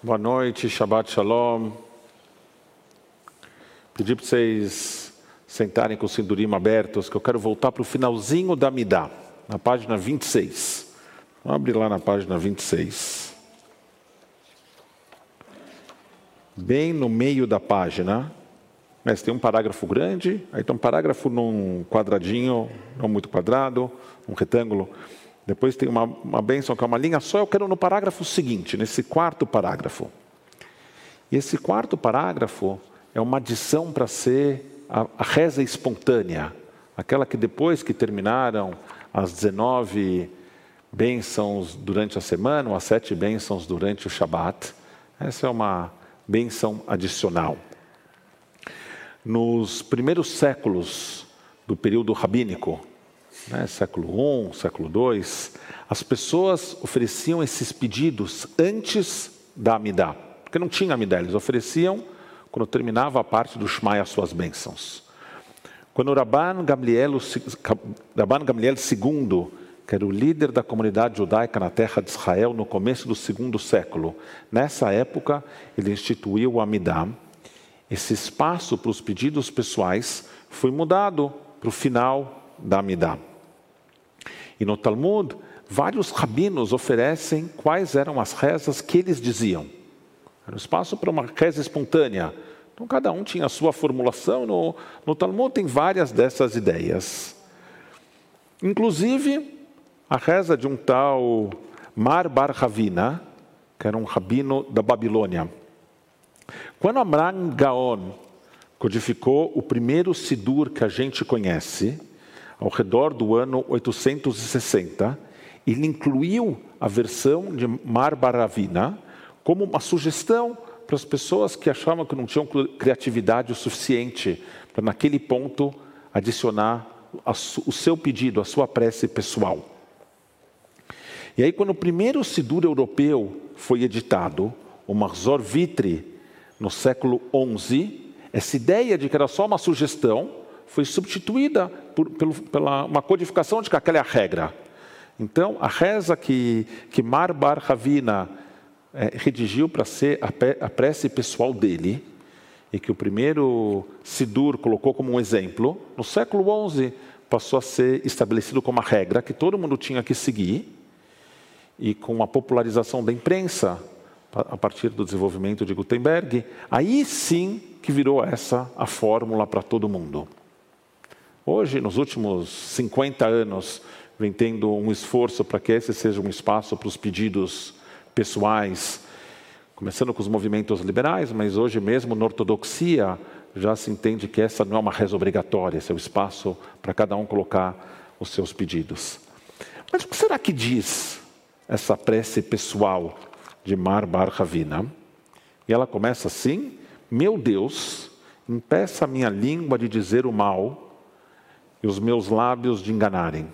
Boa noite, Shabbat Shalom. Pedi para vocês sentarem com o cinturim abertos, que eu quero voltar para o finalzinho da Midá, na página 26. Vamos abrir lá na página 26. Bem no meio da página, mas tem um parágrafo grande, aí tem um parágrafo num quadradinho, não muito quadrado, um retângulo. Depois tem uma, uma bênção que é uma linha só. Eu quero no parágrafo seguinte, nesse quarto parágrafo. E esse quarto parágrafo é uma adição para ser a, a, reza espontânea, aquela que depois que terminaram as 19 bênçãos durante a semana, ou as sete bênçãos durante o Shabat, essa é uma bênção adicional. Nos primeiros séculos do período rabínico, né, século I, século II, as pessoas ofereciam esses pedidos antes da Amidá, porque não tinha Amidá, eles ofereciam quando terminava a parte do Shmai as suas bênçãos. Quando Rabban Gamliel, Rabban Gamliel II, que era o líder da comunidade judaica na terra de Israel no começo do segundo século, nessa época ele instituiu o Amidá. Esse espaço para os pedidos pessoais foi mudado para o final da Amidá. E no Talmud, vários rabinos oferecem quais eram as rezas que eles diziam. Era um espaço para uma reza espontânea. Então, cada um tinha a sua formulação. No, no Talmud tem várias dessas ideias. Inclusive, a reza de um tal Mar Bar Ravina, que era um rabino da Babilônia. Quando Amram Gaon codificou o primeiro Sidur que a gente conhece, ao redor do ano 860, ele incluiu a versão de Mar Baravina como uma sugestão para as pessoas que achavam que não tinham criatividade o suficiente para, naquele ponto, adicionar o seu pedido, a sua prece pessoal. E aí, quando o primeiro Sidur europeu foi editado, o Marzor Vitri, no século XI, essa ideia de que era só uma sugestão foi substituída por, pelo, pela uma codificação de que aquela é a regra. Então, a reza que, que Mar Bar Ravina é, redigiu para ser a, a prece pessoal dele, e que o primeiro Sidur colocou como um exemplo, no século XI passou a ser estabelecido como uma regra que todo mundo tinha que seguir, e com a popularização da imprensa, a partir do desenvolvimento de Gutenberg, aí sim que virou essa a fórmula para todo mundo. Hoje, nos últimos 50 anos, vem tendo um esforço para que esse seja um espaço para os pedidos pessoais, começando com os movimentos liberais, mas hoje mesmo na ortodoxia já se entende que essa não é uma reza obrigatória, esse é o espaço para cada um colocar os seus pedidos. Mas o que será que diz essa prece pessoal de Mar Bar Ravina? E ela começa assim: Meu Deus, impeça a minha língua de dizer o mal e os meus lábios de enganarem.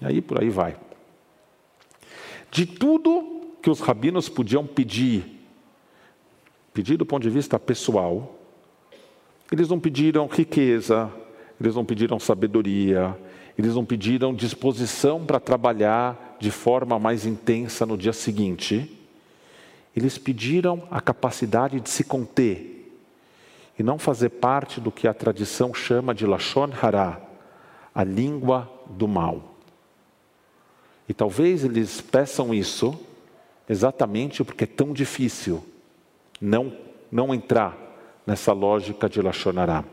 E aí por aí vai. De tudo que os rabinos podiam pedir, pedir do ponto de vista pessoal, eles não pediram riqueza, eles não pediram sabedoria, eles não pediram disposição para trabalhar de forma mais intensa no dia seguinte. Eles pediram a capacidade de se conter, e não fazer parte do que a tradição chama de Lashon Hara, a língua do mal. E talvez eles peçam isso exatamente porque é tão difícil não, não entrar nessa lógica de Lashon Hara.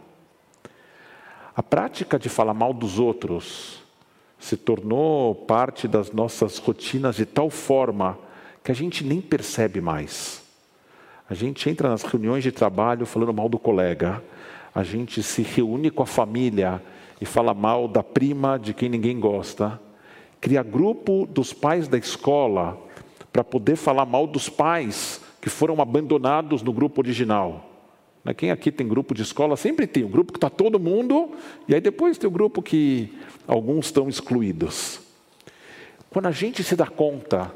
A prática de falar mal dos outros se tornou parte das nossas rotinas de tal forma que a gente nem percebe mais. A gente entra nas reuniões de trabalho falando mal do colega. A gente se reúne com a família e fala mal da prima de quem ninguém gosta. Cria grupo dos pais da escola para poder falar mal dos pais que foram abandonados no grupo original. Quem aqui tem grupo de escola sempre tem um grupo que está todo mundo, e aí depois tem o um grupo que alguns estão excluídos. Quando a gente se dá conta,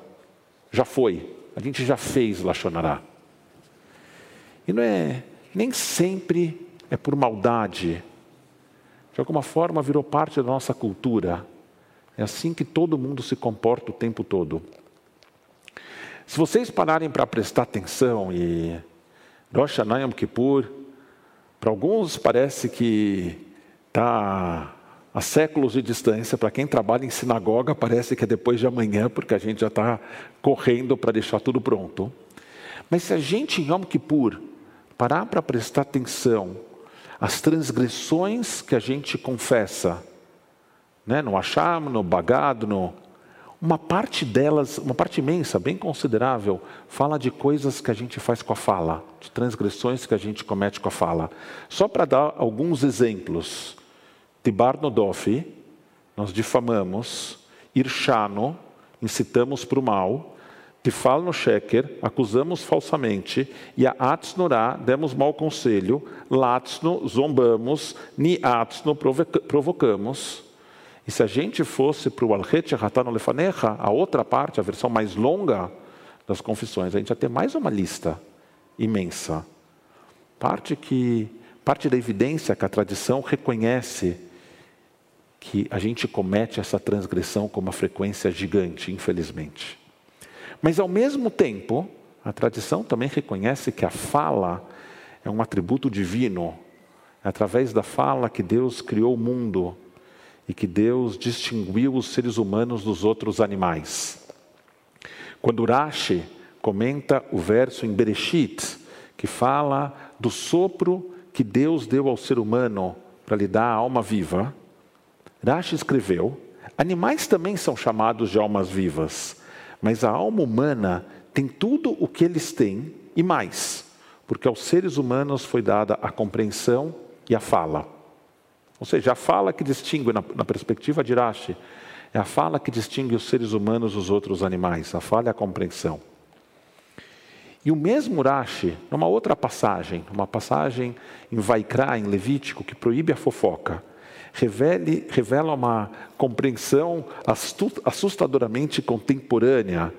já foi, a gente já fez Lachonará. E não é, nem sempre é por maldade. De alguma forma virou parte da nossa cultura. É assim que todo mundo se comporta o tempo todo. Se vocês pararem para prestar atenção e Rosh Hashanah Kippur, para alguns parece que está a séculos de distância, para quem trabalha em sinagoga parece que é depois de amanhã, porque a gente já está correndo para deixar tudo pronto. Mas se a gente em Yom Kippur parar para prestar atenção às transgressões que a gente confessa, né, no Hasham, no Bagado, no, uma parte delas, uma parte imensa, bem considerável, fala de coisas que a gente faz com a fala, de transgressões que a gente comete com a fala. Só para dar alguns exemplos. Tibar Nodofi, nós difamamos, Irshano, incitamos para o mal, Tifal no Sheker, acusamos falsamente, e a Atsnorá, demos mau conselho, Latsno, zombamos, Ni Atsno, provocamos. E se a gente fosse para o Alchet Hatano Lefanecha, a outra parte, a versão mais longa das confissões, a gente ia ter mais uma lista imensa. Parte que parte da evidência que a tradição reconhece que a gente comete essa transgressão com uma frequência gigante, infelizmente. Mas ao mesmo tempo, a tradição também reconhece que a fala é um atributo divino. É através da fala que Deus criou o mundo e que Deus distinguiu os seres humanos dos outros animais. Quando Rashi comenta o verso em Bereshit, que fala do sopro que Deus deu ao ser humano para lhe dar a alma viva, Rashi escreveu: animais também são chamados de almas vivas, mas a alma humana tem tudo o que eles têm e mais, porque aos seres humanos foi dada a compreensão e a fala. Ou seja, a fala que distingue, na, na perspectiva de Irache, é a fala que distingue os seres humanos dos outros animais. A fala é a compreensão. E o mesmo Urashi, numa outra passagem, uma passagem em Vaikra, em Levítico, que proíbe a fofoca, revele, revela uma compreensão assustadoramente contemporânea.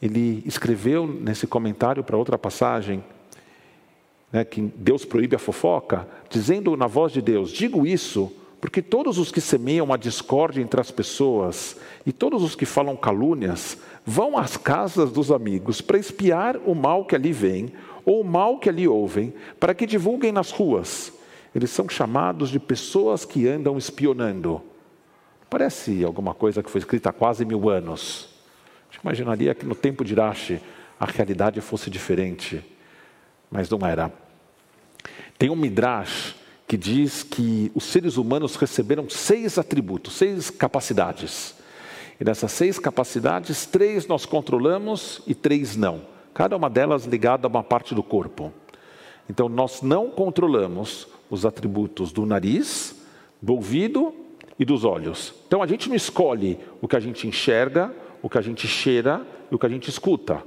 Ele escreveu nesse comentário para outra passagem né, que Deus proíbe a fofoca, dizendo na voz de Deus: Digo isso porque todos os que semeiam a discórdia entre as pessoas e todos os que falam calúnias vão às casas dos amigos para espiar o mal que ali vem ou o mal que ali ouvem, para que divulguem nas ruas. Eles são chamados de pessoas que andam espionando. Parece alguma coisa que foi escrita há quase mil anos. A gente imaginaria que no tempo de Irache a realidade fosse diferente mas não era. Tem um Midrash que diz que os seres humanos receberam seis atributos, seis capacidades. E dessas seis capacidades, três nós controlamos e três não. Cada uma delas ligada a uma parte do corpo. Então, nós não controlamos os atributos do nariz, do ouvido e dos olhos. Então, a gente não escolhe o que a gente enxerga, o que a gente cheira e o que a gente escuta.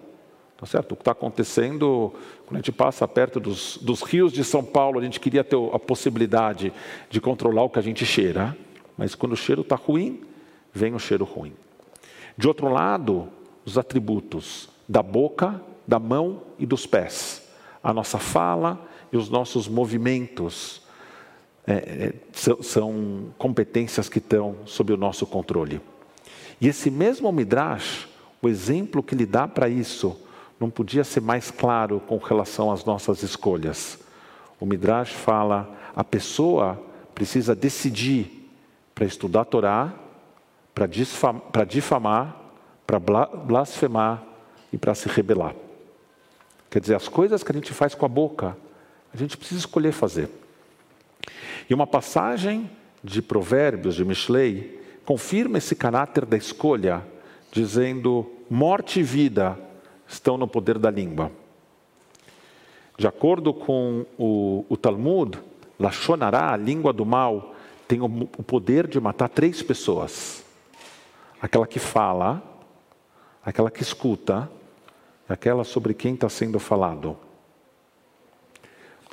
Tá certo? O que está acontecendo, quando a gente passa perto dos, dos rios de São Paulo, a gente queria ter a possibilidade de controlar o que a gente cheira, mas quando o cheiro está ruim, vem o cheiro ruim. De outro lado, os atributos da boca, da mão e dos pés. A nossa fala e os nossos movimentos é, é, são, são competências que estão sob o nosso controle. E esse mesmo Midrash, o exemplo que ele dá para isso, não podia ser mais claro com relação às nossas escolhas. O Midrash fala: a pessoa precisa decidir para estudar a Torá, para difamar, para blasfemar e para se rebelar. Quer dizer, as coisas que a gente faz com a boca, a gente precisa escolher fazer. E uma passagem de Provérbios de Mishlei confirma esse caráter da escolha, dizendo: morte e vida estão no poder da língua. De acordo com o, o Talmud, Lachonará, a língua do mal, tem o, o poder de matar três pessoas: aquela que fala, aquela que escuta, aquela sobre quem está sendo falado.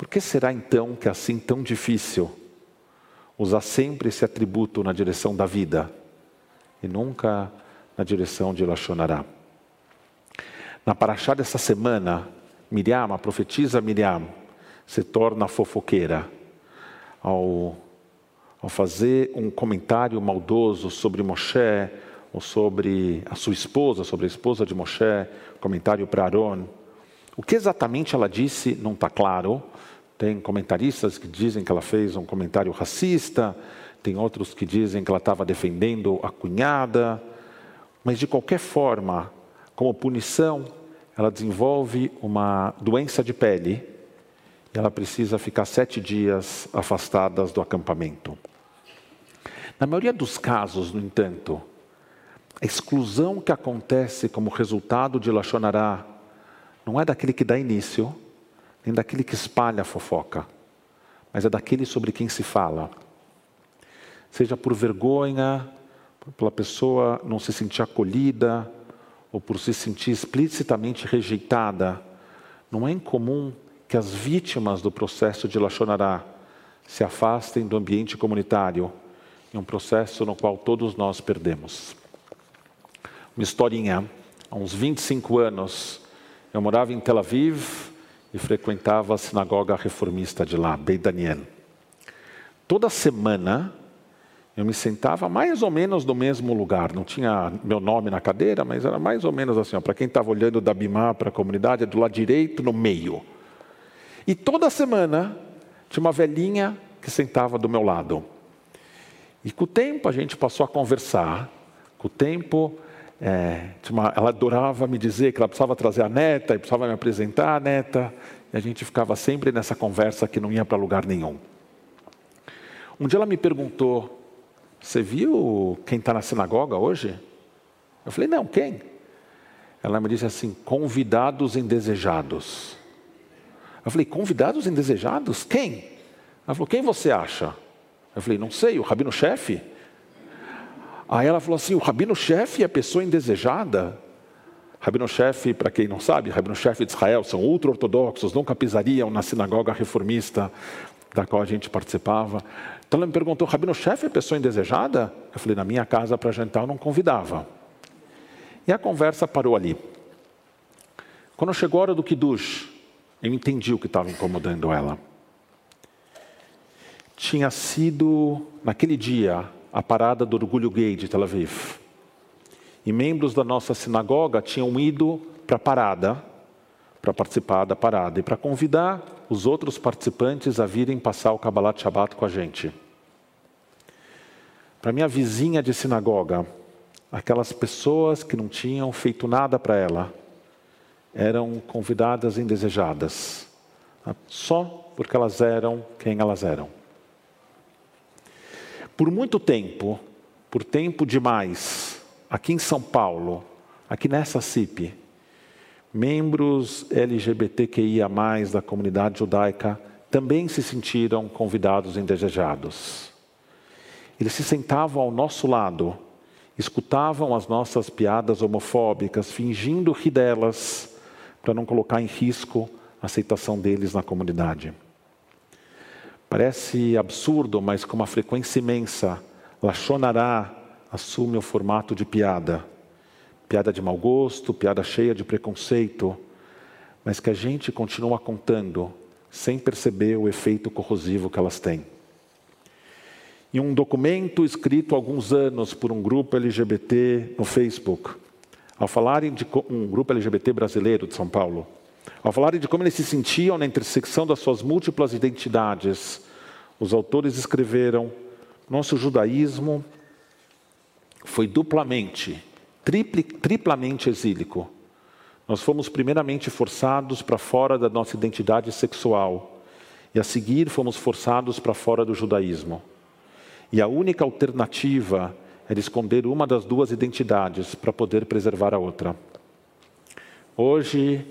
Por que será então que é assim tão difícil usar sempre esse atributo na direção da vida e nunca na direção de Lachonará? Na paraxá dessa semana, Miriam, a profetisa Miriam, se torna fofoqueira ao, ao fazer um comentário maldoso sobre Moshe, ou sobre a sua esposa, sobre a esposa de Moshe, comentário para Aaron. O que exatamente ela disse não está claro. Tem comentaristas que dizem que ela fez um comentário racista, tem outros que dizem que ela estava defendendo a cunhada, mas de qualquer forma, como punição, ela desenvolve uma doença de pele e ela precisa ficar sete dias afastada do acampamento. Na maioria dos casos, no entanto, a exclusão que acontece como resultado de Lachonará não é daquele que dá início, nem daquele que espalha a fofoca, mas é daquele sobre quem se fala. Seja por vergonha, pela pessoa não se sentir acolhida, ou por se sentir explicitamente rejeitada, não é incomum que as vítimas do processo de Lachonará se afastem do ambiente comunitário, em um processo no qual todos nós perdemos. Uma historinha, há uns 25 anos, eu morava em Tel Aviv e frequentava a sinagoga reformista de lá, Beit Daniel. Toda semana eu me sentava mais ou menos no mesmo lugar, não tinha meu nome na cadeira, mas era mais ou menos assim, para quem estava olhando da Bimá para a comunidade, é do lado direito, no meio. E toda semana tinha uma velhinha que sentava do meu lado. E com o tempo a gente passou a conversar, com o tempo é, ela adorava me dizer que ela precisava trazer a neta e precisava me apresentar a neta, e a gente ficava sempre nessa conversa que não ia para lugar nenhum. Um dia ela me perguntou, você viu quem está na sinagoga hoje? Eu falei, não, quem? Ela me disse assim, convidados indesejados. Eu falei, convidados indesejados? Quem? Ela falou, quem você acha? Eu falei, não sei, o rabino-chefe? Aí ela falou assim, o rabino-chefe é pessoa indesejada? Rabino-chefe, para quem não sabe, rabino-chefe de Israel, são ultra-ortodoxos, nunca pisariam na sinagoga reformista da qual a gente participava. Então ela me perguntou, Rabino-chefe é pessoa indesejada? Eu falei, na minha casa para jantar eu não convidava. E a conversa parou ali. Quando chegou a hora do Kiddush, eu entendi o que estava incomodando ela. Tinha sido, naquele dia, a parada do Orgulho Gay de Tel Aviv. E membros da nossa sinagoga tinham ido para a parada, para participar da parada e para convidar os outros participantes a virem passar o Kabbalat Shabbat com a gente. Para minha vizinha de sinagoga, aquelas pessoas que não tinham feito nada para ela eram convidadas indesejadas, só porque elas eram quem elas eram. Por muito tempo, por tempo demais, aqui em São Paulo, aqui nessa CIP, membros LGBTQIA, da comunidade judaica, também se sentiram convidados indesejados. Eles se sentavam ao nosso lado, escutavam as nossas piadas homofóbicas, fingindo rir delas, para não colocar em risco a aceitação deles na comunidade. Parece absurdo, mas com uma frequência imensa, Lachonará assume o formato de piada. Piada de mau gosto, piada cheia de preconceito, mas que a gente continua contando sem perceber o efeito corrosivo que elas têm. Em um documento escrito há alguns anos por um grupo LGBT no Facebook, ao falarem de um grupo LGBT brasileiro de São Paulo, ao falarem de como eles se sentiam na intersecção das suas múltiplas identidades, os autores escreveram: nosso judaísmo foi duplamente tripli, triplamente exílico. Nós fomos primeiramente forçados para fora da nossa identidade sexual e a seguir fomos forçados para fora do judaísmo. E a única alternativa era esconder uma das duas identidades para poder preservar a outra. Hoje,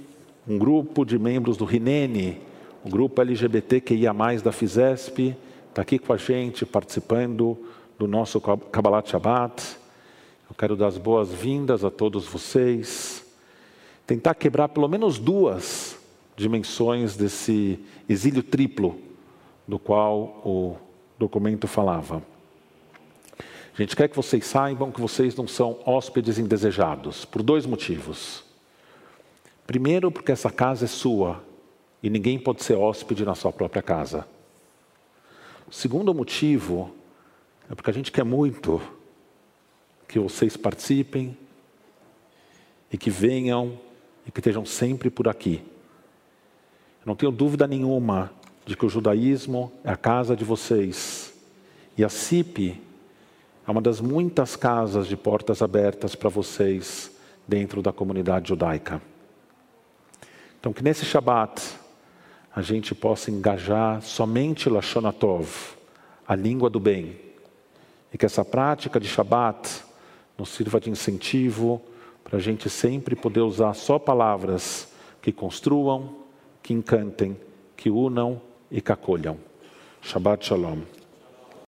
um grupo de membros do RINENE, o grupo LGBTQIA+, da FISESP, está aqui com a gente, participando do nosso Kabbalat Shabbat. Eu quero dar as boas-vindas a todos vocês. Tentar quebrar pelo menos duas dimensões desse exílio triplo do qual o documento falava. A gente quer que vocês saibam que vocês não são hóspedes indesejados, por dois motivos. Primeiro, porque essa casa é sua e ninguém pode ser hóspede na sua própria casa. O segundo motivo é porque a gente quer muito que vocês participem e que venham e que estejam sempre por aqui. Eu não tenho dúvida nenhuma de que o judaísmo é a casa de vocês e a CIP é uma das muitas casas de portas abertas para vocês dentro da comunidade judaica. Então, que nesse Shabat a gente possa engajar somente Lashonatov, a língua do bem, e que essa prática de Shabat nos sirva de incentivo para a gente sempre poder usar só palavras que construam, que encantem, que unam e que acolham. Shabbat Shalom.